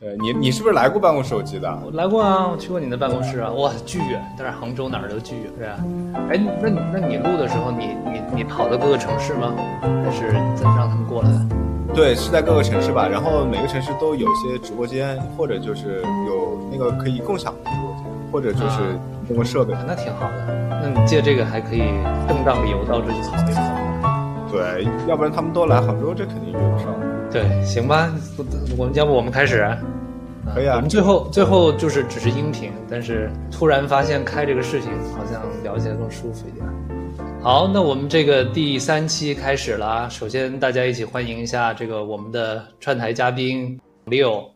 对你，你是不是来过办公室？我记得我来过啊，我去过你的办公室啊，哇，巨远，但是杭州哪儿都巨远，对啊？哎，那你那你录的时候，你你你跑到各个城市吗？还是怎么让他们过来的？对，是在各个城市吧，然后每个城市都有一些直播间，或者就是有那个可以共享的直播间，或者就是通过设备，那挺好的。那你借这个还可以正当理由到这里跑一跑。对，要不然他们都来杭州，这肯定约不上。对，行吧，我们要不我们开始？可以啊。我们最后最后就是只是音频，但是突然发现开这个视频好像聊起来更舒服一点。好，那我们这个第三期开始了。首先，大家一起欢迎一下这个我们的串台嘉宾六。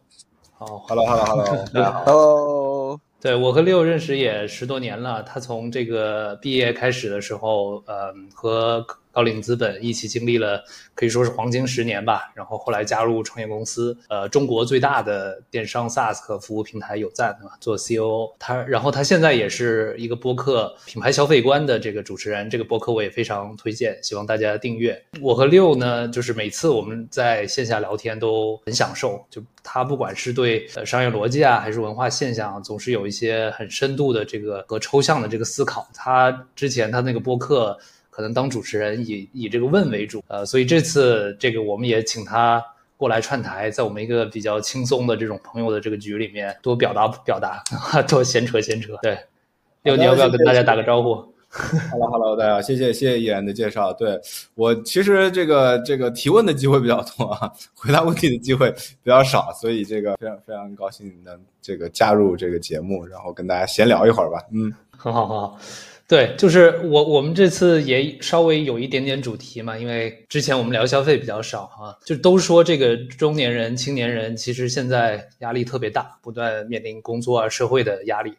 好，Hello，Hello，Hello，大家好。Hello，对我和六认识也十多年了。他从这个毕业开始的时候，嗯，和。高瓴资本一起经历了可以说是黄金十年吧，然后后来加入创业公司，呃，中国最大的电商 SaaS 服务平台有赞啊，做 COO。他，然后他现在也是一个播客品牌消费观的这个主持人，这个播客我也非常推荐，希望大家订阅。我和六呢，就是每次我们在线下聊天都很享受，就他不管是对呃商业逻辑啊，还是文化现象，总是有一些很深度的这个和抽象的这个思考。他之前他那个播客。可能当主持人以以这个问为主，呃，所以这次这个我们也请他过来串台，在我们一个比较轻松的这种朋友的这个局里面多表达表达，多闲扯闲扯。对，六，你要不要跟大家打个招呼？Hello，Hello，大家，谢谢谢谢依然的介绍。对我其实这个这个提问的机会比较多啊，回答问题的机会比较少，所以这个非常非常高兴能这个加入这个节目，然后跟大家闲聊一会儿吧。嗯，很好很好。对，就是我我们这次也稍微有一点点主题嘛，因为之前我们聊消费比较少哈，就都说这个中年人、青年人其实现在压力特别大，不断面临工作啊、社会的压力，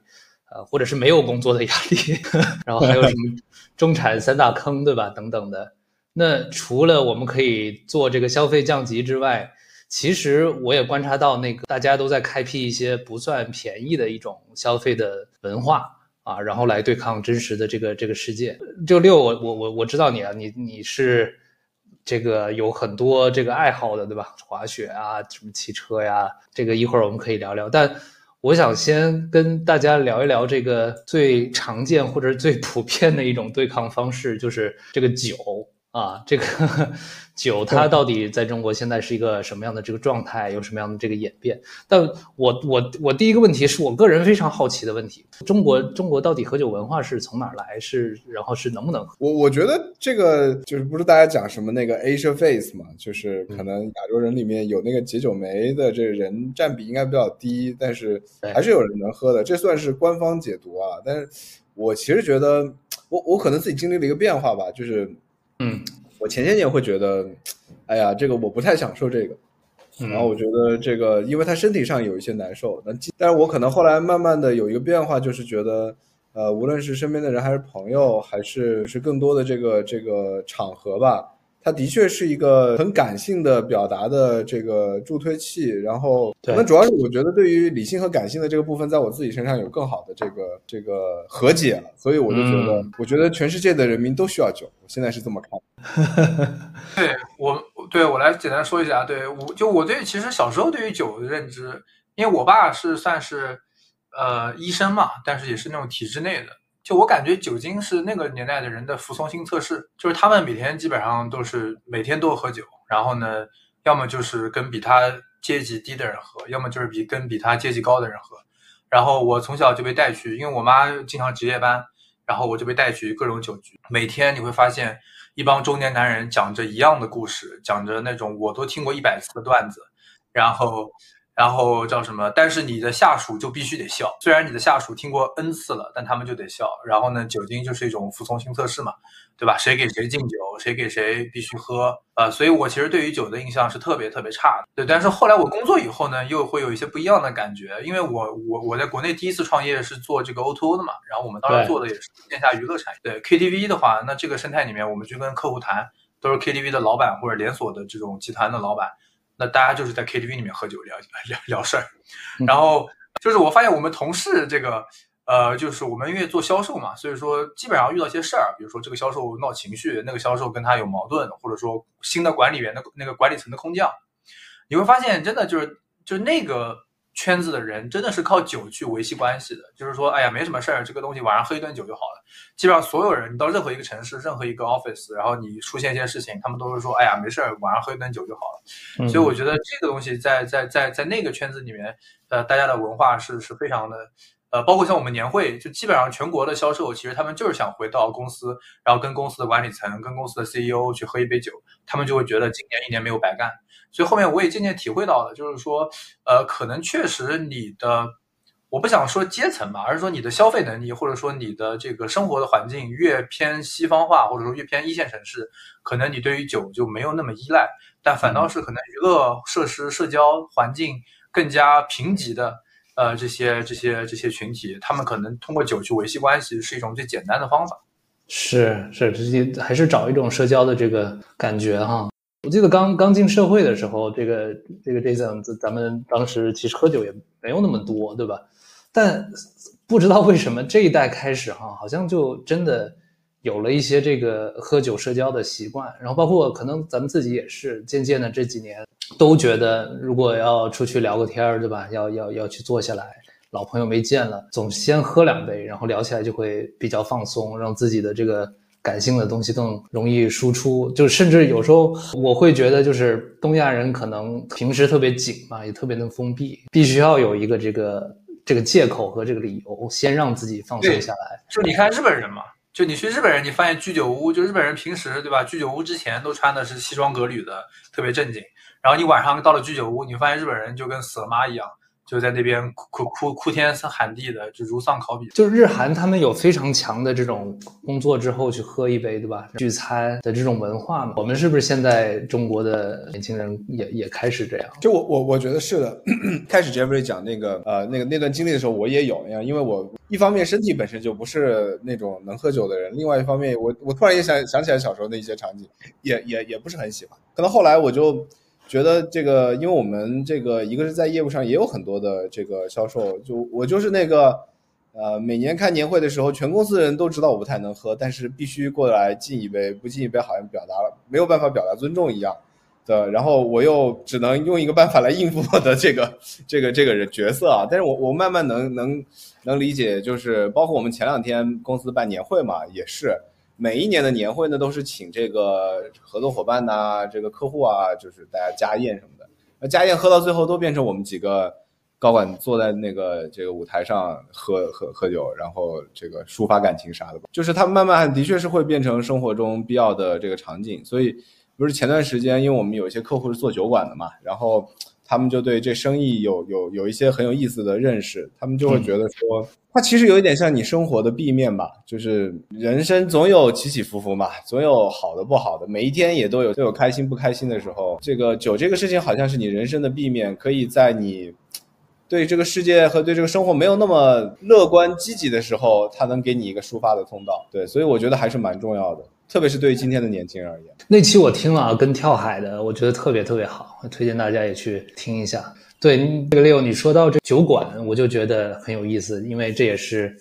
呃，或者是没有工作的压力，然后还有什么中产三大坑，对吧？等等的。那除了我们可以做这个消费降级之外，其实我也观察到那个大家都在开辟一些不算便宜的一种消费的文化。啊，然后来对抗真实的这个这个世界。就六，我我我我知道你啊，你你是这个有很多这个爱好的，对吧？滑雪啊，什么汽车呀，这个一会儿我们可以聊聊。但我想先跟大家聊一聊这个最常见或者最普遍的一种对抗方式，就是这个酒。啊，这个酒它到底在中国现在是一个什么样的这个状态，有什么样的这个演变？但我我我第一个问题是我个人非常好奇的问题：中国中国到底喝酒文化是从哪儿来？是然后是能不能喝？我我觉得这个就是不是大家讲什么那个 Asia Face 嘛，就是可能亚洲人里面有那个解酒酶的这个人占比应该比较低，但是还是有人能喝的，这算是官方解读啊。但是我其实觉得，我我可能自己经历了一个变化吧，就是。嗯，我前些年会觉得，哎呀，这个我不太享受这个，然后我觉得这个，因为他身体上有一些难受。那但是我可能后来慢慢的有一个变化，就是觉得，呃，无论是身边的人，还是朋友，还是是更多的这个这个场合吧。它的确是一个很感性的表达的这个助推器，然后可能主要是我觉得对于理性和感性的这个部分，在我自己身上有更好的这个这个和解了，所以我就觉得，我觉得全世界的人民都需要酒，我现在是这么看。对我，对我来简单说一下，对我就我对其实小时候对于酒的认知，因为我爸是算是呃医生嘛，但是也是那种体制内的。就我感觉，酒精是那个年代的人的服从性测试，就是他们每天基本上都是每天都喝酒，然后呢，要么就是跟比他阶级低的人喝，要么就是比跟比他阶级高的人喝。然后我从小就被带去，因为我妈经常值夜班，然后我就被带去各种酒局。每天你会发现一帮中年男人讲着一样的故事，讲着那种我都听过一百次的段子，然后。然后叫什么？但是你的下属就必须得笑，虽然你的下属听过 n 次了，但他们就得笑。然后呢，酒精就是一种服从性测试嘛，对吧？谁给谁敬酒，谁给谁必须喝。呃，所以我其实对于酒的印象是特别特别差的。对，但是后来我工作以后呢，又会有一些不一样的感觉，因为我我我在国内第一次创业是做这个 O2O 的嘛，然后我们当时做的也是线下娱乐产业。对 KTV 的话，那这个生态里面，我们去跟客户谈，都是 KTV 的老板或者连锁的这种集团的老板。那大家就是在 KTV 里面喝酒聊 聊聊事儿，然后就是我发现我们同事这个，呃，就是我们因为做销售嘛，所以说基本上遇到一些事儿，比如说这个销售闹情绪，那个销售跟他有矛盾，或者说新的管理员的那个管理层的空降，你会发现真的就是就那个圈子的人真的是靠酒去维系关系的，就是说，哎呀，没什么事儿，这个东西晚上喝一顿酒就好了。基本上所有人，你到任何一个城市，任何一个 office，然后你出现一些事情，他们都是说，哎呀，没事儿，晚上喝一顿酒就好了。所以我觉得这个东西在在在在那个圈子里面，呃，大家的文化是是非常的。呃，包括像我们年会，就基本上全国的销售，其实他们就是想回到公司，然后跟公司的管理层、跟公司的 CEO 去喝一杯酒，他们就会觉得今年一年没有白干。所以后面我也渐渐体会到了，就是说，呃，可能确实你的，我不想说阶层吧，而是说你的消费能力，或者说你的这个生活的环境越偏西方化，或者说越偏一线城市，可能你对于酒就没有那么依赖，但反倒是可能娱乐设施、社交环境更加贫瘠的。呃，这些这些这些群体，他们可能通过酒去维系关系，是一种最简单的方法。是是，这些还是找一种社交的这个感觉哈。我记得刚刚进社会的时候，这个这个 Jason，咱们当时其实喝酒也没有那么多，对吧？但不知道为什么这一代开始哈，好像就真的有了一些这个喝酒社交的习惯。然后包括可能咱们自己也是渐渐的这几年。都觉得如果要出去聊个天儿，对吧？要要要去坐下来，老朋友没见了，总先喝两杯，然后聊起来就会比较放松，让自己的这个感性的东西更容易输出。就甚至有时候我会觉得，就是东亚人可能平时特别紧嘛，也特别的封闭，必须要有一个这个这个借口和这个理由，先让自己放松下来。就你看日本人嘛，就你去日本人，你发现居酒屋，就日本人平时对吧？居酒屋之前都穿的是西装革履的，特别正经。然后你晚上到了居酒屋，你发现日本人就跟死了妈一样，就在那边哭哭哭天喊地的，就如丧考妣。就是日韩他们有非常强的这种工作之后去喝一杯，对吧？聚餐的这种文化嘛。我们是不是现在中国的年轻人也也开始这样？就我我我觉得是的。开始 Jeffrey 讲那个呃那个那段经历的时候，我也有那样，因为我一方面身体本身就不是那种能喝酒的人，另外一方面我我突然也想想起来小时候的一些场景，也也也不是很喜欢。可能后来我就。觉得这个，因为我们这个一个是在业务上也有很多的这个销售，就我就是那个，呃，每年开年会的时候，全公司的人都知道我不太能喝，但是必须过来敬一杯，不敬一杯好像表达了没有办法表达尊重一样的，然后我又只能用一个办法来应付我的这个 这个这个人角色啊，但是我我慢慢能能能理解，就是包括我们前两天公司办年会嘛，也是。每一年的年会呢，都是请这个合作伙伴呐，这个客户啊，就是大家家宴什么的。那家宴喝到最后都变成我们几个高管坐在那个这个舞台上喝喝喝酒，然后这个抒发感情啥的。就是他慢慢的确是会变成生活中必要的这个场景。所以不是前段时间，因为我们有一些客户是做酒馆的嘛，然后。他们就对这生意有有有一些很有意思的认识，他们就会觉得说，它其实有一点像你生活的 B 面吧，就是人生总有起起伏伏嘛，总有好的不好的，每一天也都有都有开心不开心的时候。这个酒这个事情好像是你人生的 B 面，可以在你对这个世界和对这个生活没有那么乐观积极的时候，它能给你一个抒发的通道。对，所以我觉得还是蛮重要的。特别是对于今天的年轻人而言，那期我听了啊，跟跳海的，我觉得特别特别好，推荐大家也去听一下。对这个 Leo，你说到这酒馆，我就觉得很有意思，因为这也是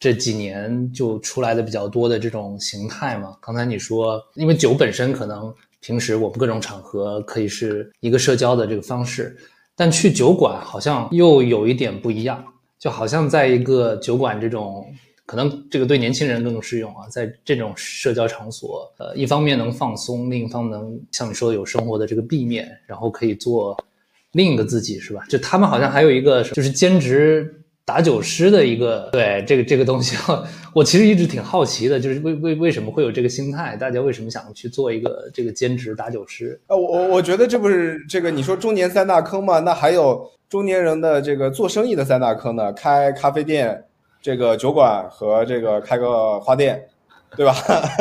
这几年就出来的比较多的这种形态嘛。刚才你说，因为酒本身可能平时我们各种场合可以是一个社交的这个方式，但去酒馆好像又有一点不一样，就好像在一个酒馆这种。可能这个对年轻人更适用啊，在这种社交场所，呃，一方面能放松，另一方能像你说的有生活的这个 B 面，然后可以做另一个自己，是吧？就他们好像还有一个就是兼职打酒师的一个，对这个这个东西，我其实一直挺好奇的，就是为为为什么会有这个心态？大家为什么想去做一个这个兼职打酒师？啊，我我我觉得这不是这个你说中年三大坑吗？那还有中年人的这个做生意的三大坑呢？开咖啡店。这个酒馆和这个开个花店，对吧？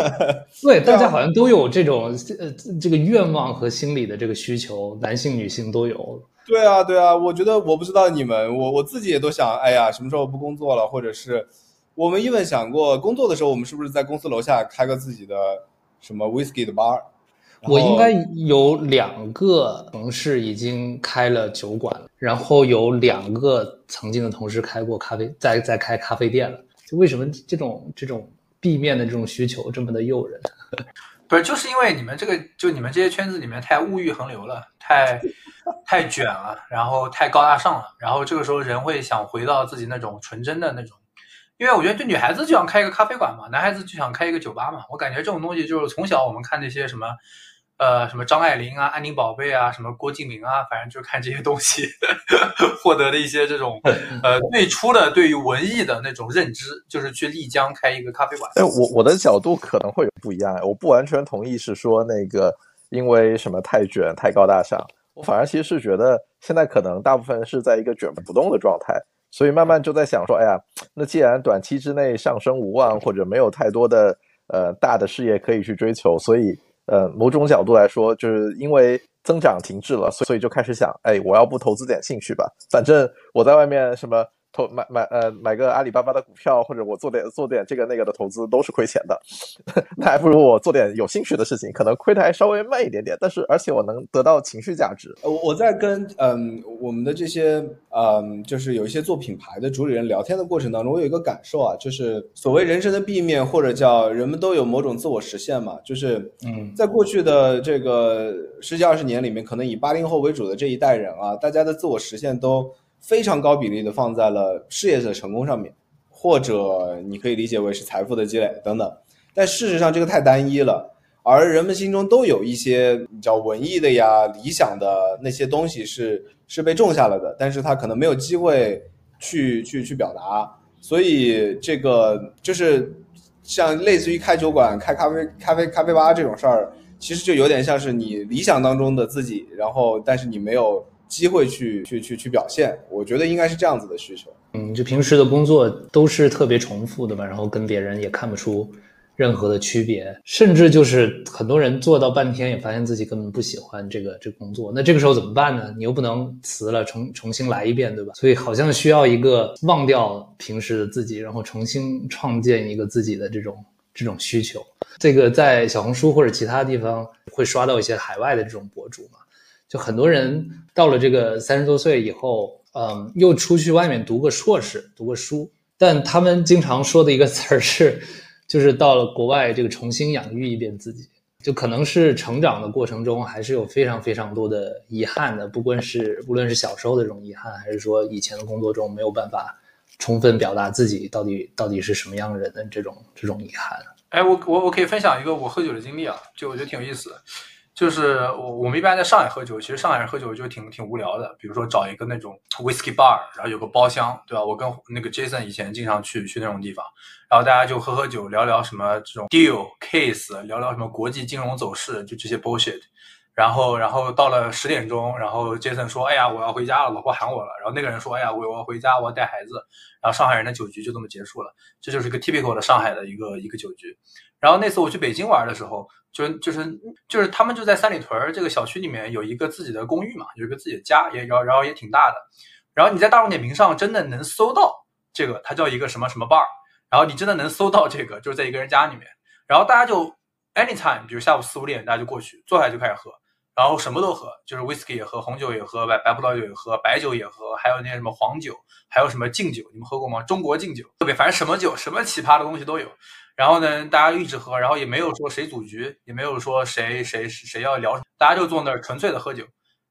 对，大家好像都有这种呃这个愿望和心理的这个需求，男性女性都有。对啊，对啊，我觉得我不知道你们，我我自己也都想，哎呀，什么时候不工作了，或者是我们 even 想过工作的时候，我们是不是在公司楼下开个自己的什么 whisky 的 bar？我应该有两个同事已经开了酒馆了，然后有两个曾经的同事开过咖啡，在在开咖啡店了。就为什么这种这种 B 面的这种需求这么的诱人？不是，就是因为你们这个，就你们这些圈子里面太物欲横流了，太太卷了，然后太高大上了，然后这个时候人会想回到自己那种纯真的那种。因为我觉得，就女孩子就想开一个咖啡馆嘛，男孩子就想开一个酒吧嘛。我感觉这种东西就是从小我们看那些什么，呃，什么张爱玲啊、安宁宝贝啊、什么郭敬明啊，反正就看这些东西 获得的一些这种呃最初的对于文艺的那种认知，就是去丽江开一个咖啡馆。哎，我我的角度可能会有不一样，我不完全同意是说那个因为什么太卷、太高大上，我反而其实是觉得现在可能大部分是在一个卷不动的状态。所以慢慢就在想说，哎呀，那既然短期之内上升无望，或者没有太多的呃大的事业可以去追求，所以呃某种角度来说，就是因为增长停滞了，所以就开始想，哎，我要不投资点兴趣吧，反正我在外面什么。投买买呃买个阿里巴巴的股票，或者我做点做点这个那个的投资都是亏钱的，那还不如我做点有兴趣的事情，可能亏的还稍微慢一点点，但是而且我能得到情绪价值。我我在跟嗯我们的这些嗯就是有一些做品牌的主理人聊天的过程当中，我有一个感受啊，就是所谓人生的 B 面，或者叫人们都有某种自我实现嘛，就是嗯在过去的这个十几二十年里面，可能以八零后为主的这一代人啊，大家的自我实现都。非常高比例的放在了事业的成功上面，或者你可以理解为是财富的积累等等。但事实上，这个太单一了。而人们心中都有一些比较文艺的呀、理想的那些东西是是被种下了的，但是他可能没有机会去去去表达。所以这个就是像类似于开酒馆、开咖啡咖啡咖啡吧这种事儿，其实就有点像是你理想当中的自己，然后但是你没有。机会去去去去表现，我觉得应该是这样子的需求。嗯，就平时的工作都是特别重复的嘛，然后跟别人也看不出任何的区别，甚至就是很多人做到半天也发现自己根本不喜欢这个这工作。那这个时候怎么办呢？你又不能辞了，重重新来一遍，对吧？所以好像需要一个忘掉平时的自己，然后重新创建一个自己的这种这种需求。这个在小红书或者其他地方会刷到一些海外的这种博主嘛。就很多人到了这个三十多岁以后，嗯，又出去外面读个硕士，读个书，但他们经常说的一个词儿是，就是到了国外这个重新养育一遍自己，就可能是成长的过程中还是有非常非常多的遗憾的，不管是无论是小时候的这种遗憾，还是说以前的工作中没有办法充分表达自己到底到底是什么样的人的这种这种遗憾。哎，我我我可以分享一个我喝酒的经历啊，就我觉得挺有意思的。就是我我们一般在上海喝酒，其实上海人喝酒就挺挺无聊的。比如说找一个那种 whiskey bar，然后有个包厢，对吧？我跟那个 Jason 以前经常去去那种地方，然后大家就喝喝酒，聊聊什么这种 deal case，聊聊什么国际金融走势，就这些 bullshit。然后然后到了十点钟，然后 Jason 说：“哎呀，我要回家了，老婆喊我了。”然后那个人说：“哎呀，我我要回家，我要带孩子。”然后上海人的酒局就这么结束了。这就是一个 typical 的上海的一个一个酒局。然后那次我去北京玩的时候。就就是就是他们就在三里屯这个小区里面有一个自己的公寓嘛，有一个自己的家，也然后然后也挺大的。然后你在大众点评上真的能搜到这个，它叫一个什么什么 bar。然后你真的能搜到这个，就是在一个人家里面。然后大家就 anytime，比如下午四五点，大家就过去，坐下就开始喝，然后什么都喝，就是 whisky 也喝，红酒也喝，白白葡萄酒也喝，白酒也喝，还有那些什么黄酒，还有什么敬酒，你们喝过吗？中国敬酒特别，反正什么酒，什么奇葩的东西都有。然后呢，大家一直喝，然后也没有说谁组局，也没有说谁谁谁要聊，大家就坐那儿纯粹的喝酒。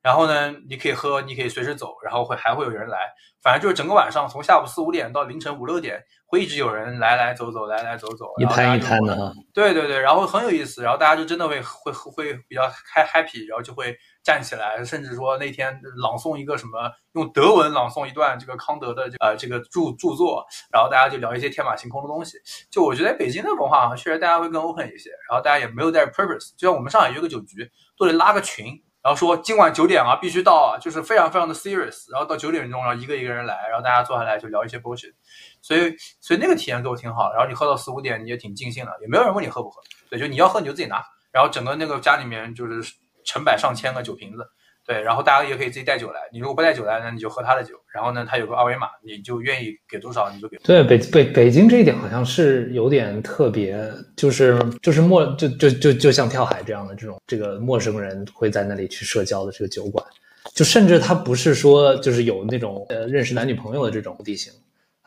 然后呢，你可以喝，你可以随时走，然后会还会有人来，反正就是整个晚上从下午四五点到凌晨五六点，会一直有人来来走走，来来走走，一摊一摊的哈。对对对，然后很有意思，然后大家就真的会会会比较开 happy，然后就会。站起来，甚至说那天朗诵一个什么，用德文朗诵一段这个康德的这呃这个著著作，然后大家就聊一些天马行空的东西。就我觉得北京的文化好像确实大家会更 open 一些，然后大家也没有带 purpose。就像我们上海约个酒局，都得拉个群，然后说今晚九点啊必须到啊，就是非常非常的 serious。然后到九点钟，然后一个一个人来，然后大家坐下来就聊一些 bullshit。所以所以那个体验给我挺好。然后你喝到四五点，你也挺尽兴的，也没有人问你喝不喝。对，就你要喝你就自己拿。然后整个那个家里面就是。成百上千个酒瓶子，对，然后大家也可以自己带酒来。你如果不带酒来，那你就喝他的酒。然后呢，他有个二维码，你就愿意给多少你就给。对，北北北京这一点好像是有点特别，就是就是陌就就就就像跳海这样的这种这个陌生人会在那里去社交的这个酒馆，就甚至他不是说就是有那种呃认识男女朋友的这种地形，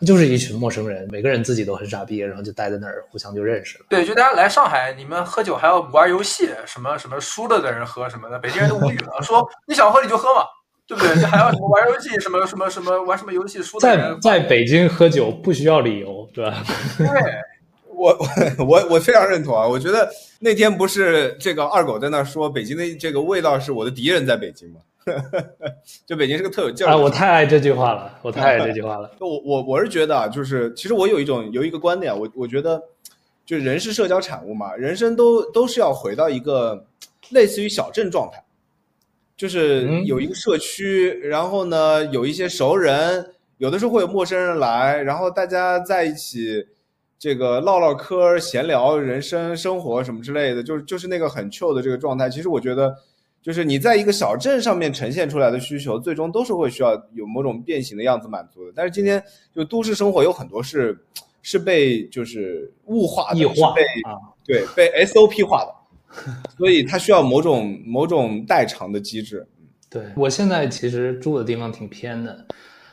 就是一群陌生人，每个人自己都很傻逼，然后就待在那儿，互相就认识了。对，就大家来上海，你们喝酒还要玩游戏，什么什么输了的人喝什么的，北京人都无语了，说 你想喝你就喝嘛，对不对？你还要什么玩游戏，什么什么什么玩什么游戏输的在人，在北京喝酒不需要理由，对吧？对。我我我我非常认同啊！我觉得那天不是这个二狗在那说北京的这个味道是我的敌人在北京吗？就北京是个特有劲儿。啊，我太爱这句话了，我太爱这句话了。我我我是觉得啊，就是其实我有一种有一个观点，我我觉得，就人是社交产物嘛，人生都都是要回到一个类似于小镇状态，就是有一个社区，然后呢有一些熟人，有的时候会有陌生人来，然后大家在一起。这个唠唠嗑、闲聊人生、生活什么之类的，就是就是那个很 chill 的这个状态。其实我觉得，就是你在一个小镇上面呈现出来的需求，最终都是会需要有某种变形的样子满足的。但是今天就都市生活有很多是是被就是物化、异化被对被 SOP 化的，所以它需要某种某种代偿的机制。对我现在其实住的地方挺偏的，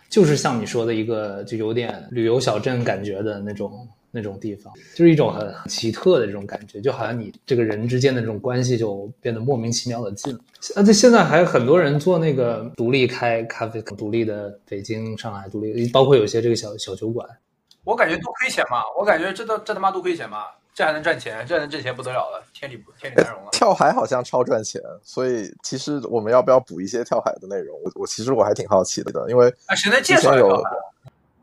就是像你说的一个，就有点旅游小镇感觉的那种。那种地方就是一种很奇特的这种感觉，就好像你这个人之间的这种关系就变得莫名其妙的近。而且现在还有很多人做那个独立开咖啡，独立的北京、上海独立，包括有些这个小小酒馆。我感觉都亏钱嘛，我感觉这都这他妈都亏钱嘛，这还能赚钱，这能挣钱不得了了，天理天理难容了。跳海好像超赚钱，所以其实我们要不要补一些跳海的内容？我我其实我还挺好奇的，因为啊，谁能介绍跳海？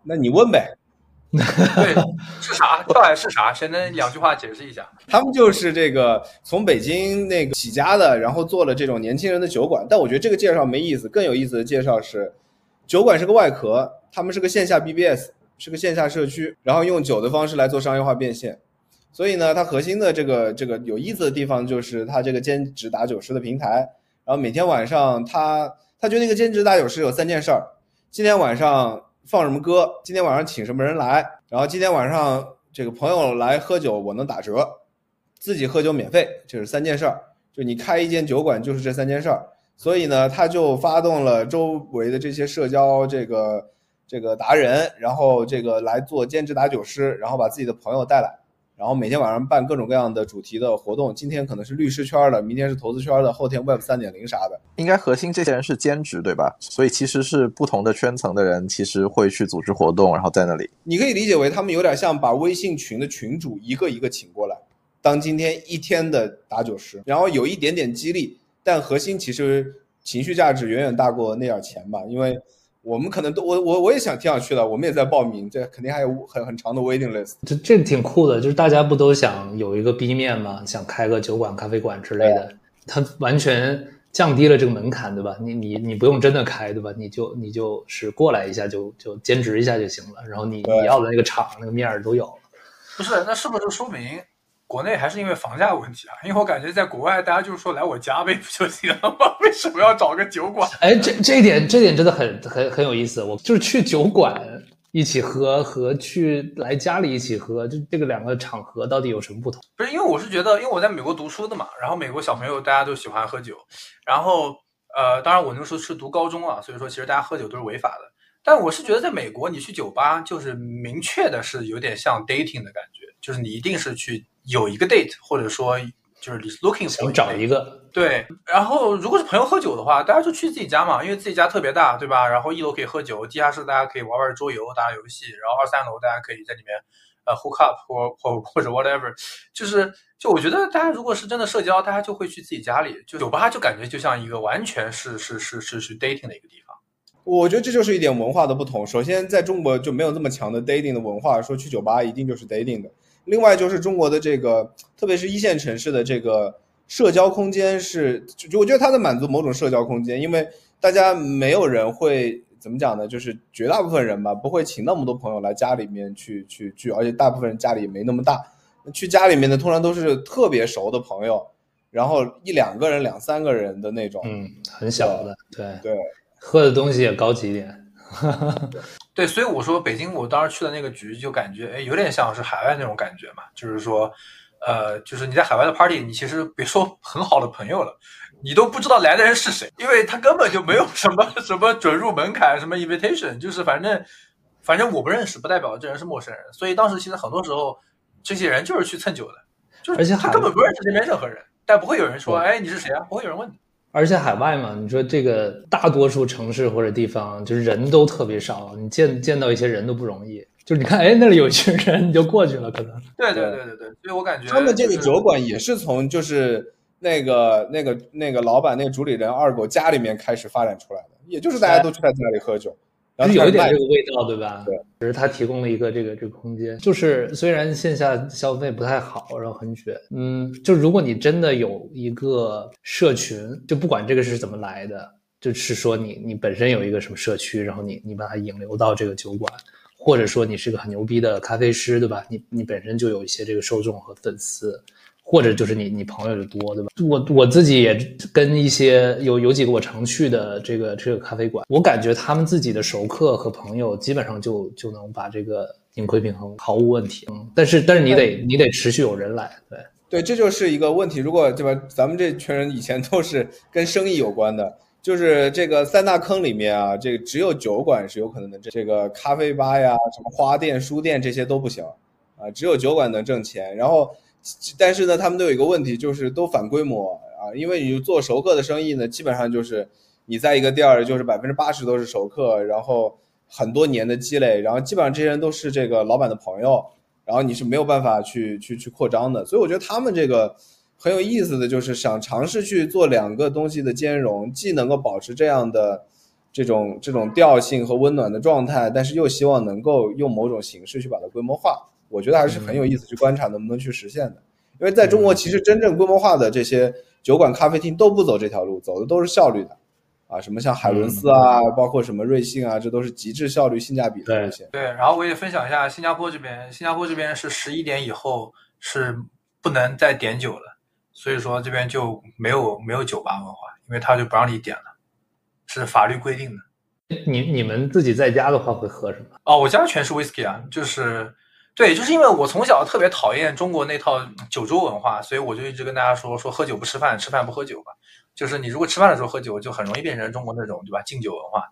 那你问呗。对，是啥？跳海是啥？谁能两句话解释一下？他们就是这个从北京那个起家的，然后做了这种年轻人的酒馆。但我觉得这个介绍没意思，更有意思的介绍是，酒馆是个外壳，他们是个线下 BBS，是个线下社区，然后用酒的方式来做商业化变现。所以呢，它核心的这个这个有意思的地方就是它这个兼职打酒师的平台。然后每天晚上，他他觉得那个兼职打酒师有三件事儿，今天晚上。放什么歌？今天晚上请什么人来？然后今天晚上这个朋友来喝酒，我能打折，自己喝酒免费，就是三件事儿。就你开一间酒馆，就是这三件事儿。所以呢，他就发动了周围的这些社交这个这个达人，然后这个来做兼职打酒师，然后把自己的朋友带来。然后每天晚上办各种各样的主题的活动，今天可能是律师圈的，明天是投资圈的，后天 Web 三点零啥的。应该核心这些人是兼职对吧？所以其实是不同的圈层的人，其实会去组织活动，然后在那里。你可以理解为他们有点像把微信群的群主一个一个请过来，当今天一天的打酒师，然后有一点点激励，但核心其实情绪价值远远大过那点钱吧，因为。我们可能都我我我也想挺想去的，我们也在报名，这肯定还有很很长的 waiting list。这这挺酷的，就是大家不都想有一个 B 面吗？想开个酒馆、咖啡馆之类的，它完全降低了这个门槛，对吧？你你你不用真的开，对吧？你就你就是过来一下就就兼职一下就行了，然后你你要的那个场那个面儿都有了。不是，那是不是说明？国内还是因为房价问题啊，因为我感觉在国外，大家就是说来我家呗，不就行了吗？为什么要找个酒馆？哎，这这一点，这点真的很很很有意思。我就是去酒馆一起喝和去来家里一起喝，就这个两个场合到底有什么不同？不是，因为我是觉得，因为我在美国读书的嘛，然后美国小朋友大家都喜欢喝酒，然后呃，当然我那时候是读高中啊，所以说其实大家喝酒都是违法的。但我是觉得在美国，你去酒吧就是明确的是有点像 dating 的感觉，就是你一定是去。有一个 date，或者说就是 looking 想找一个对，然后如果是朋友喝酒的话，大家就去自己家嘛，因为自己家特别大，对吧？然后一楼可以喝酒，地下室大家可以玩玩桌游、打打游戏，然后二三楼大家可以在里面呃 hook up 或或或者 whatever，就是就我觉得大家如果是真的社交，大家就会去自己家里，就酒吧就感觉就像一个完全是是是是是 dating 的一个地方。我觉得这就是一点文化的不同。首先在中国就没有那么强的 dating 的文化，说去酒吧一定就是 dating 的。另外就是中国的这个，特别是一线城市的这个社交空间是，就我觉得它在满足某种社交空间，因为大家没有人会怎么讲呢？就是绝大部分人吧，不会请那么多朋友来家里面去去聚，而且大部分人家里也没那么大，去家里面的通常都是特别熟的朋友，然后一两个人、两三个人的那种，嗯，很小的，对对，喝的东西也高级一点。对，所以我说北京，我当时去的那个局，就感觉哎，有点像是海外那种感觉嘛。就是说，呃，就是你在海外的 party，你其实别说很好的朋友了，你都不知道来的人是谁，因为他根本就没有什么 什么准入门槛，什么 invitation，就是反正反正我不认识，不代表这人是陌生人。所以当时其实很多时候，这些人就是去蹭酒的，就是而且他根本不认识这边任何人，但不会有人说，哎，你是谁啊？不会有人问你。而且海外嘛，你说这个大多数城市或者地方，就是人都特别少，你见见到一些人都不容易。就是你看，哎，那里有一群人，你就过去了，可能。对对对对对，所以我感觉他们这个酒馆也是从就是那个那个那个老板那个主理人二狗家里面开始发展出来的，也就是大家都去他家里喝酒，然后有一点这个味道，对吧？对，只是它提供了一个这个这个空间，就是虽然线下消费不太好，然后很卷，嗯，就如果你真的有一个社群，就不管这个是怎么来的，就是说你你本身有一个什么社区，然后你你把它引流到这个酒馆，或者说你是个很牛逼的咖啡师，对吧？你你本身就有一些这个受众和粉丝。或者就是你你朋友就多，对吧？我我自己也跟一些有有几个我常去的这个这个咖啡馆，我感觉他们自己的熟客和朋友基本上就就能把这个盈亏平衡毫无问题。嗯，但是但是你得你得持续有人来，对对，这就是一个问题。如果对吧，咱们这群人以前都是跟生意有关的，就是这个三大坑里面啊，这个只有酒馆是有可能的，这个咖啡吧呀、什么花店、书店这些都不行啊，只有酒馆能挣钱。然后，但是呢，他们都有一个问题，就是都反规模啊，因为你做熟客的生意呢，基本上就是你在一个店儿，就是百分之八十都是熟客，然后很多年的积累，然后基本上这些人都是这个老板的朋友。然后你是没有办法去去去扩张的，所以我觉得他们这个很有意思的就是想尝试去做两个东西的兼容，既能够保持这样的这种这种调性和温暖的状态，但是又希望能够用某种形式去把它规模化。我觉得还是很有意思，去观察能不能去实现的。因为在中国，其实真正规模化的这些酒馆、咖啡厅都不走这条路，走的都是效率的。啊，什么像海伦斯啊，包括什么瑞幸啊，这都是极致效率、性价比的路线。对，然后我也分享一下新加坡这边，新加坡这边是十一点以后是不能再点酒了，所以说这边就没有没有酒吧文化，因为他就不让你点了，是法律规定的。你你们自己在家的话会喝什么？哦，我家全是 whisky 啊，就是对，就是因为我从小特别讨厌中国那套酒桌文化，所以我就一直跟大家说说喝酒不吃饭，吃饭不喝酒吧。就是你如果吃饭的时候喝酒，就很容易变成中国那种对吧敬酒文化，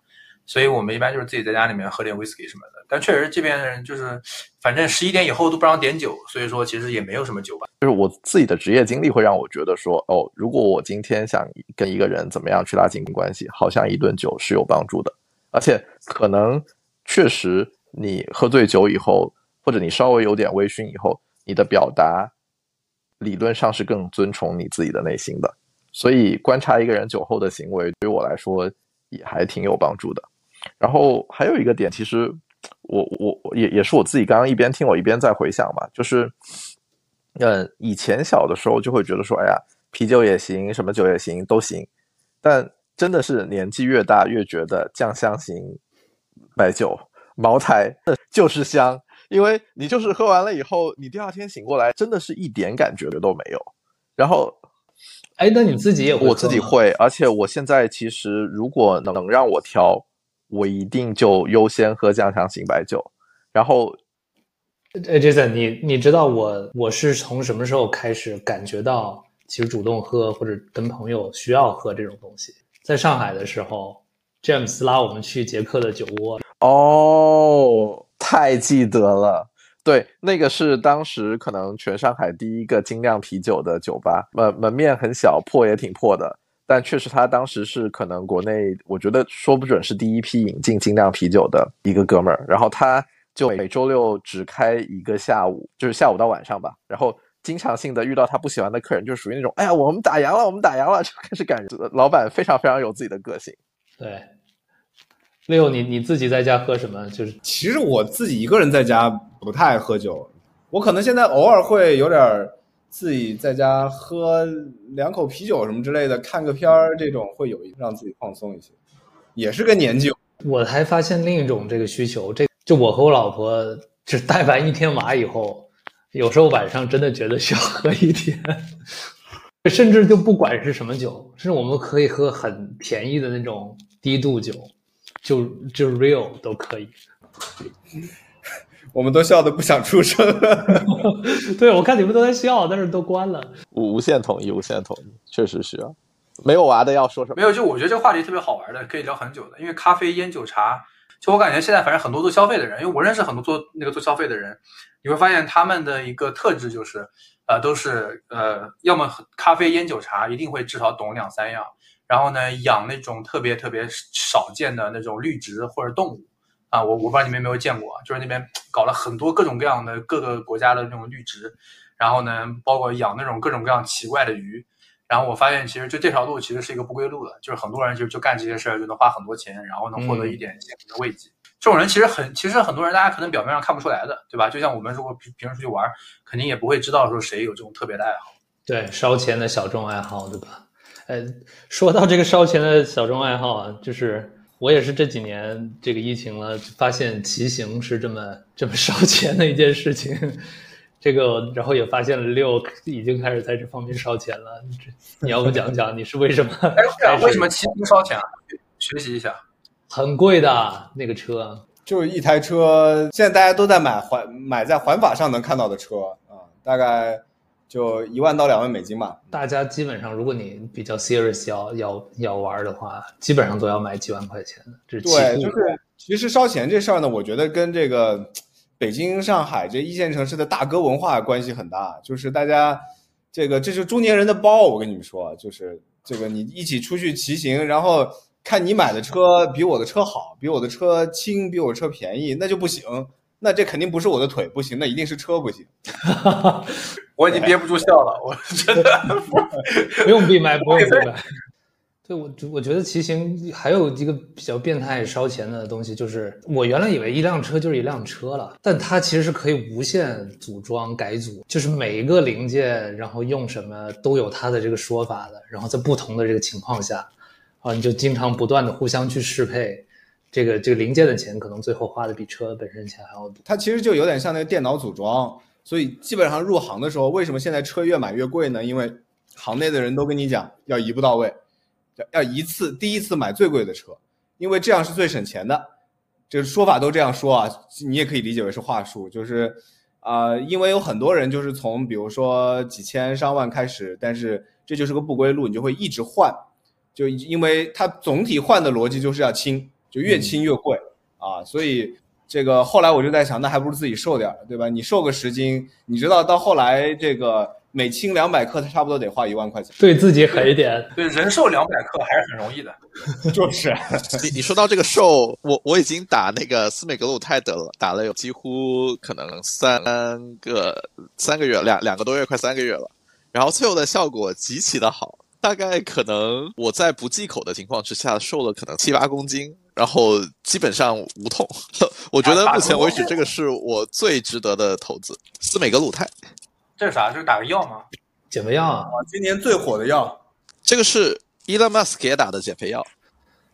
所以我们一般就是自己在家里面喝点 whisky 什么的。但确实这边人就是，反正十一点以后都不让点酒，所以说其实也没有什么酒吧。就是我自己的职业经历会让我觉得说，哦，如果我今天想跟一个人怎么样去拉近关系，好像一顿酒是有帮助的，而且可能确实你喝醉酒以后，或者你稍微有点微醺以后，你的表达理论上是更尊崇你自己的内心的。所以观察一个人酒后的行为，对于我来说也还挺有帮助的。然后还有一个点，其实我我也也是我自己刚刚一边听我一边在回想嘛，就是，嗯，以前小的时候就会觉得说，哎呀，啤酒也行，什么酒也行，都行。但真的是年纪越大，越觉得酱香型白酒、茅台就是香，因为你就是喝完了以后，你第二天醒过来，真的是一点感觉都没有。然后哎，那你自己也会？我自己。会，而且我现在其实如果能让我挑，我一定就优先喝酱香型白酒。然后，哎，Jason，你你知道我我是从什么时候开始感觉到其实主动喝或者跟朋友需要喝这种东西？在上海的时候，James 拉我们去捷克的酒窝，哦，太记得了。对，那个是当时可能全上海第一个精酿啤酒的酒吧，门门面很小，破也挺破的，但确实他当时是可能国内，我觉得说不准是第一批引进精酿啤酒的一个哥们儿。然后他就每周六只开一个下午，就是下午到晚上吧。然后经常性的遇到他不喜欢的客人，就属于那种，哎呀，我们打烊了，我们打烊了，就开始赶人。老板非常非常有自己的个性。对。Leo，你你自己在家喝什么？就是其实我自己一个人在家不太爱喝酒，我可能现在偶尔会有点儿自己在家喝两口啤酒什么之类的，看个片儿这种会有一让自己放松一些，也是跟年纪有。我还发现另一种这个需求，这就我和我老婆就带完一天娃以后，有时候晚上真的觉得需要喝一点，甚至就不管是什么酒，甚至我们可以喝很便宜的那种低度酒。就就 real 都可以，我们都笑得不想出声。对，我看你们都在笑，但是都关了。无无限统一，无限统一，确实需要。没有娃的要说什么？没有，就我觉得这个话题特别好玩的，可以聊很久的。因为咖啡、烟酒、茶，就我感觉现在反正很多做消费的人，因为我认识很多做那个做消费的人，你会发现他们的一个特质就是，呃，都是呃，要么咖啡、烟酒、茶，一定会至少懂两三样。然后呢，养那种特别特别少见的那种绿植或者动物啊，我我不知道你们有没有见过，就是那边搞了很多各种各样的各个国家的那种绿植，然后呢，包括养那种各种各样奇怪的鱼。然后我发现，其实就这条路其实是一个不归路的，就是很多人就就干这些事儿，就能花很多钱，然后能获得一点心灵的慰藉。这种人其实很，其实很多人大家可能表面上看不出来的，对吧？就像我们如果平平时出去玩，肯定也不会知道说谁有这种特别的爱好。对，烧钱的小众爱好，对吧？呃，说到这个烧钱的小众爱好啊，就是我也是这几年这个疫情了，发现骑行是这么这么烧钱的一件事情。这个，然后也发现了六已经开始在这方面烧钱了。你要不讲讲你是为什么？哎，为什么骑行烧钱啊？学习一下，很贵的那个车，就是一台车。现在大家都在买环买在环法上能看到的车啊，大概就一万到两万美金吧。大家基本上，如果你比较 serious 要要要玩的话，基本上都要买几万块钱的。这对，就是其实烧钱这事儿呢，我觉得跟这个。北京、上海这一线城市的大哥文化关系很大，就是大家这个这是中年人的包，我跟你们说，就是这个你一起出去骑行，然后看你买的车比我的车好，比我的车轻，比我车便宜，那就不行，那这肯定不是我的腿不行，那一定是车不行。我已经憋不住笑了，我真的不用闭麦，不用闭麦。对我，我觉得骑行还有一个比较变态烧钱的东西，就是我原来以为一辆车就是一辆车了，但它其实是可以无限组装改组，就是每一个零件，然后用什么都有它的这个说法的，然后在不同的这个情况下，啊，你就经常不断的互相去适配，这个这个零件的钱可能最后花的比车本身钱还要多。它其实就有点像那个电脑组装，所以基本上入行的时候，为什么现在车越买越贵呢？因为行内的人都跟你讲要一步到位。要要一次第一次买最贵的车，因为这样是最省钱的。这个说法都这样说啊，你也可以理解为是话术，就是啊，因为有很多人就是从比如说几千上万开始，但是这就是个不归路，你就会一直换，就因为它总体换的逻辑就是要轻，就越轻越贵啊，所以这个后来我就在想，那还不如自己瘦点儿，对吧？你瘦个十斤，你知道到后来这个。每轻两百克，他差不多得花一万块钱。对自己狠一点，对人瘦两百克还是很容易的。就是，你你说到这个瘦，我我已经打那个斯美格鲁泰德了，打了有几乎可能三个三个月，两两个多月，快三个月了。然后最后的效果极其的好，大概可能我在不忌口的情况之下瘦了可能七八公斤，然后基本上无痛。我觉得目前为止这个是我最值得的投资，司美格鲁肽。这是啥？这是打个药吗？减肥药啊！今年最火的药，这个是 Elon Musk 给打的减肥药。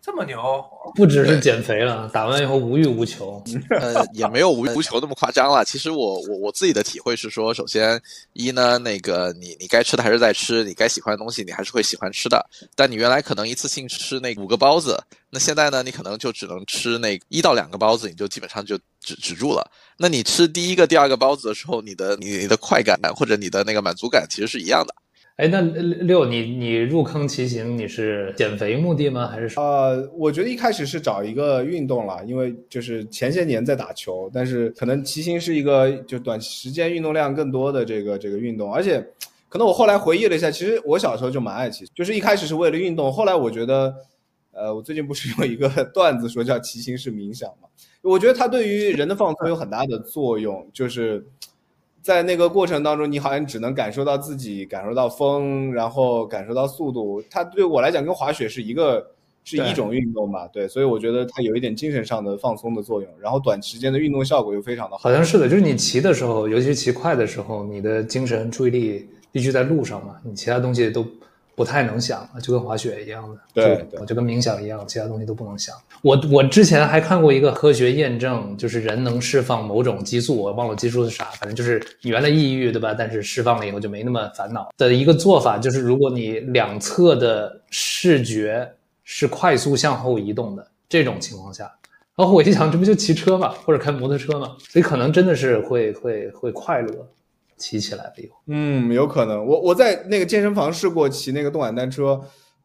这么牛，不只是减肥了，打完以后无欲无求。呃，也没有无欲无求那么夸张了。其实我我我自己的体会是说，首先一呢，那个你你该吃的还是在吃，你该喜欢的东西你还是会喜欢吃的。但你原来可能一次性吃那五个包子，那现在呢，你可能就只能吃那一到两个包子，你就基本上就止止住了。那你吃第一个、第二个包子的时候，你的你你的快感或者你的那个满足感其实是一样的。哎，那六，你你入坑骑行，你是减肥目的吗？还是说？呃，我觉得一开始是找一个运动了，因为就是前些年在打球，但是可能骑行是一个就短时间运动量更多的这个这个运动，而且可能我后来回忆了一下，其实我小时候就蛮爱骑，就是一开始是为了运动，后来我觉得，呃，我最近不是有一个 段子说叫骑行是冥想嘛？我觉得它对于人的放松有很大的作用，就是。在那个过程当中，你好像只能感受到自己感受到风，然后感受到速度。它对我来讲跟滑雪是一个是一种运动吧？对，所以我觉得它有一点精神上的放松的作用，然后短时间的运动效果又非常的好。好像是的，就是你骑的时候，尤其是骑快的时候，你的精神注意力必须在路上嘛，你其他东西都。不太能想，就跟滑雪一样的，对，我就跟冥想一样，其他东西都不能想。我我之前还看过一个科学验证，就是人能释放某种激素，我忘了激素是啥，反正就是你原来抑郁对吧？但是释放了以后就没那么烦恼的一个做法，就是如果你两侧的视觉是快速向后移动的这种情况下，然后我一想，这不就骑车嘛，或者开摩托车嘛，所以可能真的是会会会快乐。骑起来了以后，嗯，有可能。我我在那个健身房试过骑那个动感单车，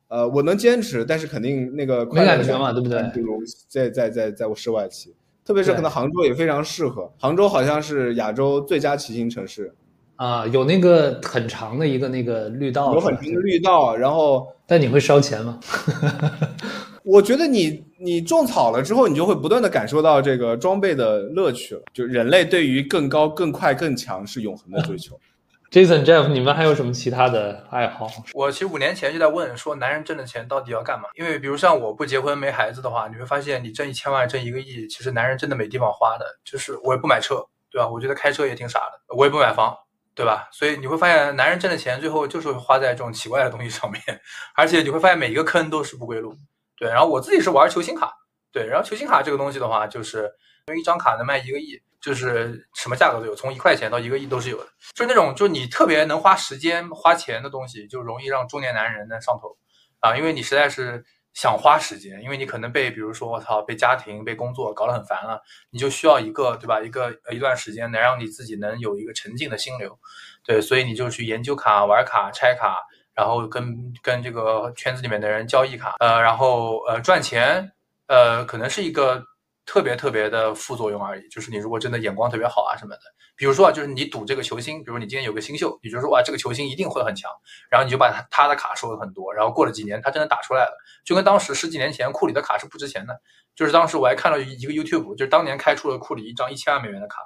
呃，我能坚持，但是肯定那个没感觉嘛，对不对？比如在在在在室外骑，特别是可能杭州也非常适合。杭州好像是亚洲最佳骑行城市啊，有那个很长的一个那个绿道，有很长的绿道，然后但你会烧钱吗？我觉得你你种草了之后，你就会不断的感受到这个装备的乐趣了。就人类对于更高、更快、更强是永恒的追求。Jason、Jeff，你们还有什么其他的爱好？我其实五年前就在问说，男人挣的钱到底要干嘛？因为比如像我不结婚没孩子的话，你会发现你挣一千万、挣一个亿，其实男人真的没地方花的。就是我也不买车，对吧？我觉得开车也挺傻的。我也不买房，对吧？所以你会发现，男人挣的钱最后就是会花在这种奇怪的东西上面，而且你会发现每一个坑都是不归路。对，然后我自己是玩球星卡，对，然后球星卡这个东西的话，就是因为一张卡能卖一个亿。就是什么价格都有，从一块钱到一个亿都是有的。就那种，就你特别能花时间花钱的东西，就容易让中年男人呢上头啊，因为你实在是想花时间，因为你可能被，比如说我操，被家庭、被工作搞得很烦了，你就需要一个，对吧？一个一段时间能让你自己能有一个沉静的心流，对，所以你就去研究卡、玩卡、拆卡，然后跟跟这个圈子里面的人交易卡，呃，然后呃赚钱，呃，可能是一个。特别特别的副作用而已，就是你如果真的眼光特别好啊什么的，比如说啊，就是你赌这个球星，比如你今天有个新秀，你就说哇这个球星一定会很强，然后你就把他他的卡收了很多，然后过了几年他真的打出来了，就跟当时十几年前库里的卡是不值钱的，就是当时我还看到一个 YouTube，就是当年开出了库里一张一千万美元的卡，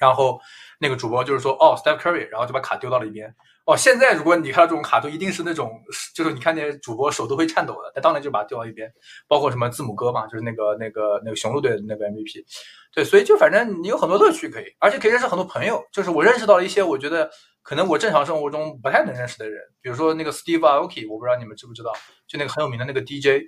然后那个主播就是说哦 Steph Curry，然后就把卡丢到了一边。哦，现在如果你看到这种卡，都一定是那种，就是你看那些主播手都会颤抖的。他当年就把它丢到一边，包括什么字母哥嘛，就是那个那个那个雄鹿队的那个 MVP。对，所以就反正你有很多乐趣可以，而且可以认识很多朋友。就是我认识到了一些我觉得可能我正常生活中不太能认识的人，比如说那个 Steve Aoki，我不知道你们知不知道，就那个很有名的那个 DJ，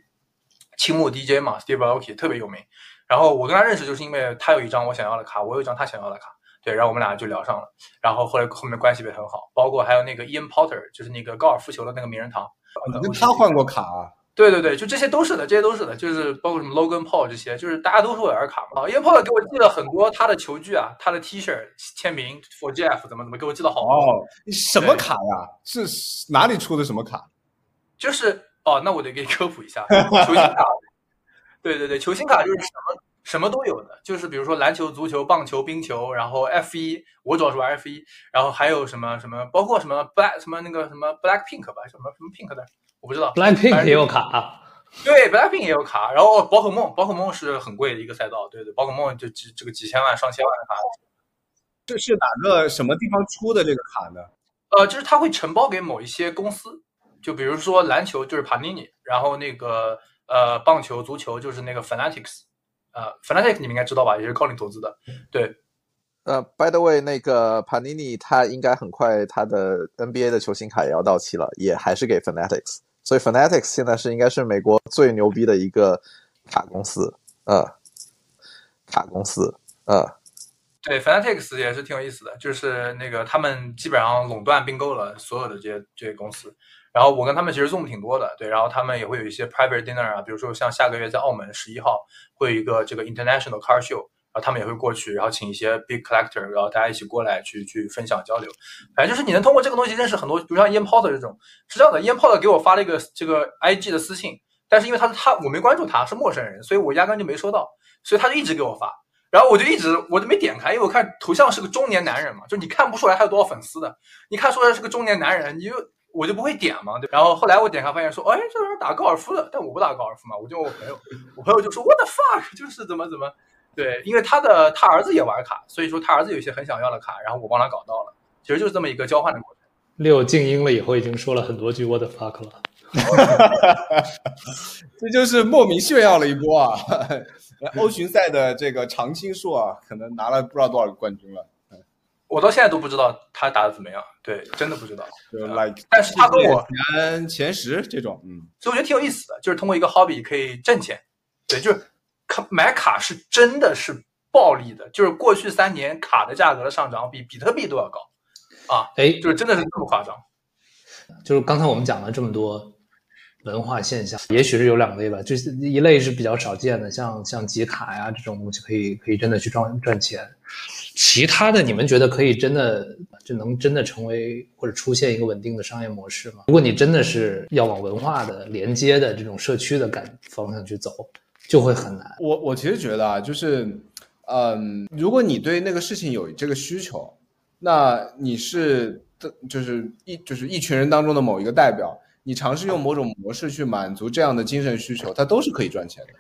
青木 DJ 嘛，Steve Aoki 特别有名。然后我跟他认识就是因为他有一张我想要的卡，我有一张他想要的卡。对，然后我们俩就聊上了，然后后来后面关系也很好，包括还有那个 Ian Potter，就是那个高尔夫球的那个名人堂，你跟他换过卡啊？对对对，就这些都是的，这些都是的，就是包括什么 Logan Paul 这些，就是大家都是玩卡嘛。Ian Potter 给我寄了很多他的球具啊，他的 T 恤签名 For Jeff 怎么怎么给我寄了好多。哦，什么卡呀？是哪里出的什么卡？就是哦，那我得给你科普一下球星卡。对对对，球星卡就是什么？什么都有的，就是比如说篮球、足球、棒球、冰球，然后 F 一，我主要是玩 F 一，然后还有什么什么，包括什么 Black 什么那个什么 Black Pink 吧，什么什么 Pink 的，我不知道。Black Pink 也有卡。对，Black Pink 也有卡。然后宝可梦，宝可梦是很贵的一个赛道，对对，宝可梦就几这个几千万、上千万的卡。这是哪个什么地方出的这个卡呢？呃，就是它会承包给某一些公司，就比如说篮球就是 Panini，然后那个呃棒球、足球就是那个 Fanatics。呃，Fnatic 你们应该知道吧，也是高瓴投资的。对，呃，By the way，那个 Panini 它应该很快他的 NBA 的球星卡也要到期了，也还是给 Fanatics，所以 Fanatics 现在是应该是美国最牛逼的一个卡公司，呃，卡公司，呃，对，Fanatics 也是挺有意思的，就是那个他们基本上垄断并购了所有的这些这些公司。然后我跟他们其实 zoom 挺多的，对，然后他们也会有一些 private dinner 啊，比如说像下个月在澳门十一号会有一个这个 international car show，然后他们也会过去，然后请一些 big collector，然后大家一起过来去去分享交流。反正就是你能通过这个东西认识很多，比如像 Ian Porter 这种，是这样的，Ian Porter 给我发了一个这个 IG 的私信，但是因为他他我没关注他是陌生人，所以我压根就没收到，所以他就一直给我发，然后我就一直我都没点开，因为我看头像是个中年男人嘛，就你看不出来他有多少粉丝的，你看出来是个中年男人，你就。我就不会点嘛，对。然后后来我点开发现说，哎，这人打高尔夫的，但我不打高尔夫嘛，我就问我朋友，我朋友就说，What the fuck，就是怎么怎么，对，因为他的他儿子也玩卡，所以说他儿子有一些很想要的卡，然后我帮他搞到了，其实就是这么一个交换的过程。六静音了以后，已经说了很多句 What the fuck 了，这就是莫名炫耀了一波啊！欧巡赛的这个常青树啊，可能拿了不知道多少个冠军了。我到现在都不知道他打的怎么样，对，真的不知道。就 like，但是他跟我前前十这种，嗯，所以我觉得挺有意思的，就是通过一个 hobby 可以挣钱，对，就是卡买卡是真的是暴利的，就是过去三年卡的价格的上涨比比特币都要高，啊，哎，就是真的是这么夸张。就是刚才我们讲了这么多文化现象，也许是有两类吧，就是一类是比较少见的，像像集卡呀这种东西，可以可以真的去赚赚钱。其他的，你们觉得可以真的就能真的成为或者出现一个稳定的商业模式吗？如果你真的是要往文化的连接的这种社区的感方向去走，就会很难。我我其实觉得啊，就是嗯，如果你对那个事情有这个需求，那你是的，就是一就是一群人当中的某一个代表，你尝试用某种模式去满足这样的精神需求，它都是可以赚钱的。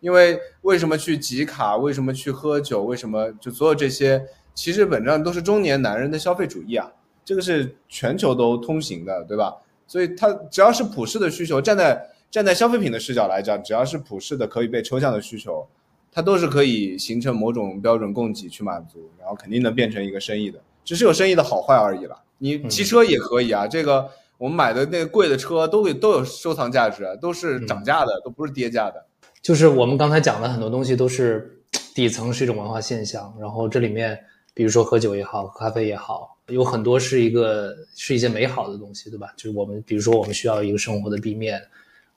因为为什么去集卡？为什么去喝酒？为什么就所有这些？其实本质上都是中年男人的消费主义啊，这个是全球都通行的，对吧？所以它只要是普世的需求，站在站在消费品的视角来讲，只要是普世的可以被抽象的需求，它都是可以形成某种标准供给去满足，然后肯定能变成一个生意的，只是有生意的好坏而已了。你骑车也可以啊，这个我们买的那个贵的车都给都有收藏价值，都是涨价的，都不是跌价的。就是我们刚才讲的很多东西都是底层是一种文化现象，然后这里面比如说喝酒也好，喝咖啡也好，有很多是一个是一些美好的东西，对吧？就是我们比如说我们需要一个生活的地面，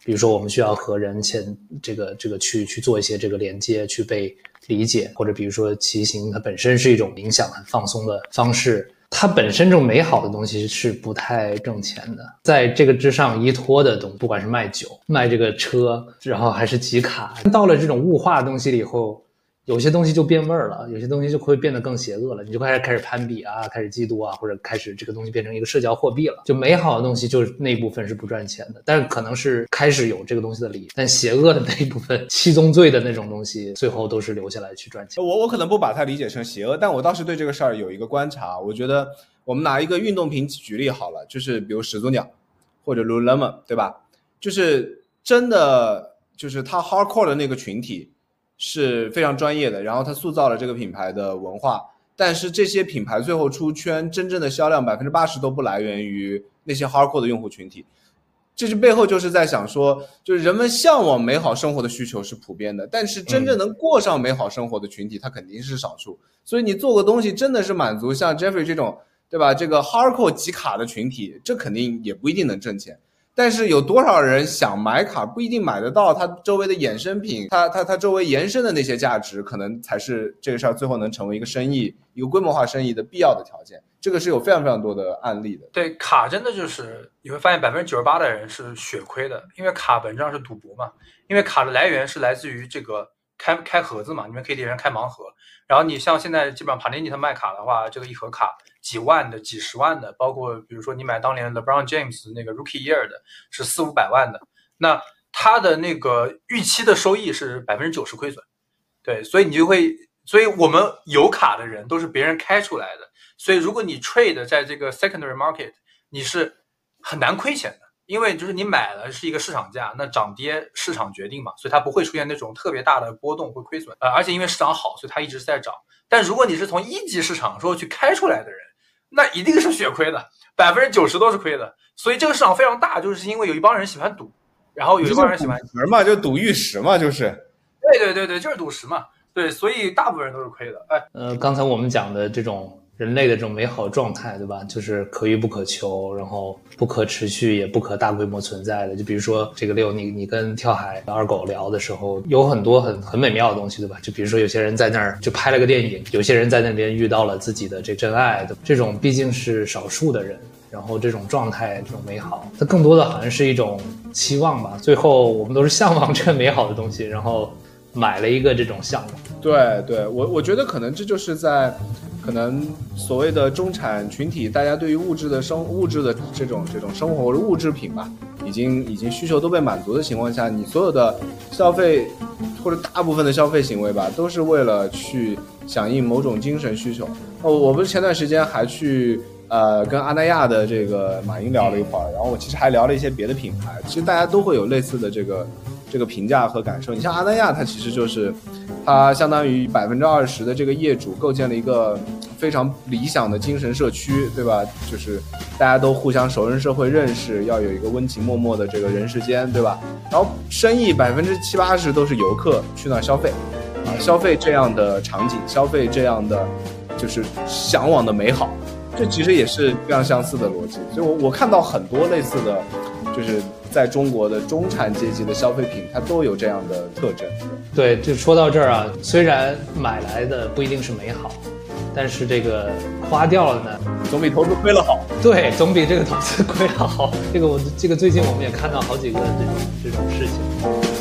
比如说我们需要和人前这个这个去去做一些这个连接，去被理解，或者比如说骑行它本身是一种冥想很放松的方式。它本身这种美好的东西是不太挣钱的，在这个之上依托的东，不管是卖酒、卖这个车，然后还是集卡，到了这种物化的东西了以后。有些东西就变味儿了，有些东西就会变得更邪恶了，你就开始开始攀比啊，开始嫉妒啊，或者开始这个东西变成一个社交货币了。就美好的东西，就是那部分是不赚钱的，但是可能是开始有这个东西的理，但邪恶的那一部分，七宗罪的那种东西，最后都是留下来去赚钱。我我可能不把它理解成邪恶，但我倒是对这个事儿有一个观察。我觉得我们拿一个运动品举例好了，就是比如始祖鸟或者 Lululemon，对吧？就是真的就是他 hardcore 的那个群体。是非常专业的，然后他塑造了这个品牌的文化，但是这些品牌最后出圈，真正的销量百分之八十都不来源于那些 hardcore 的用户群体，这是背后就是在想说，就是人们向往美好生活的需求是普遍的，但是真正能过上美好生活的群体，它肯定是少数，所以你做个东西真的是满足像 Jeffrey 这种，对吧？这个 hardcore 集卡的群体，这肯定也不一定能挣钱。但是有多少人想买卡不一定买得到，它周围的衍生品，它它它周围延伸的那些价值，可能才是这个事儿最后能成为一个生意、一个规模化生意的必要的条件。这个是有非常非常多的案例的。对卡，真的就是你会发现百分之九十八的人是血亏的，因为卡本质上是赌博嘛。因为卡的来源是来自于这个开开盒子嘛，你们可以给人开盲盒，然后你像现在基本上帕尼尼他卖卡的话，这个一盒卡。几万的、几十万的，包括比如说你买当年 LeBron James 那个 Rookie Year 的，是四五百万的，那他的那个预期的收益是百分之九十亏损，对，所以你就会，所以我们有卡的人都是别人开出来的，所以如果你 trade 在这个 secondary market，你是很难亏钱的，因为就是你买了是一个市场价，那涨跌市场决定嘛，所以它不会出现那种特别大的波动会亏损，呃，而且因为市场好，所以它一直在涨。但如果你是从一级市场说去开出来的人，那一定是血亏的，百分之九十都是亏的。所以这个市场非常大，就是因为有一帮人喜欢赌，然后有一帮人喜欢什嘛，就赌玉石嘛，就是。对对对对，就是赌石嘛。对，所以大部分人都是亏的。哎，呃，刚才我们讲的这种。人类的这种美好状态，对吧？就是可遇不可求，然后不可持续，也不可大规模存在的。就比如说这个六，你你跟跳海二狗聊的时候，有很多很很美妙的东西，对吧？就比如说有些人在那儿就拍了个电影，有些人在那边遇到了自己的这真爱，这种毕竟是少数的人。然后这种状态，这种美好，它更多的好像是一种期望吧。最后我们都是向往这个美好的东西，然后买了一个这种向往。对对，我我觉得可能这就是在。可能所谓的中产群体，大家对于物质的生物质的这种这种生活或者物质品吧，已经已经需求都被满足的情况下，你所有的消费或者大部分的消费行为吧，都是为了去响应某种精神需求。哦，我不是前段时间还去呃跟阿那亚的这个马云聊了一会儿，然后我其实还聊了一些别的品牌，其实大家都会有类似的这个。这个评价和感受，你像阿那亚，它其实就是，它相当于百分之二十的这个业主构建了一个非常理想的精神社区，对吧？就是大家都互相熟人社会认识，要有一个温情脉脉的这个人世间，对吧？然后生意百分之七八十都是游客去那消费，啊，消费这样的场景，消费这样的就是向往的美好，这其实也是非常相似的逻辑。所以我我看到很多类似的，就是。在中国的中产阶级的消费品，它都有这样的特征。对，就说到这儿啊，虽然买来的不一定是美好。但是这个花掉了呢，总比投资亏了好。对，总比这个投资亏了好。这个我这个最近我们也看到好几个这种这种事情。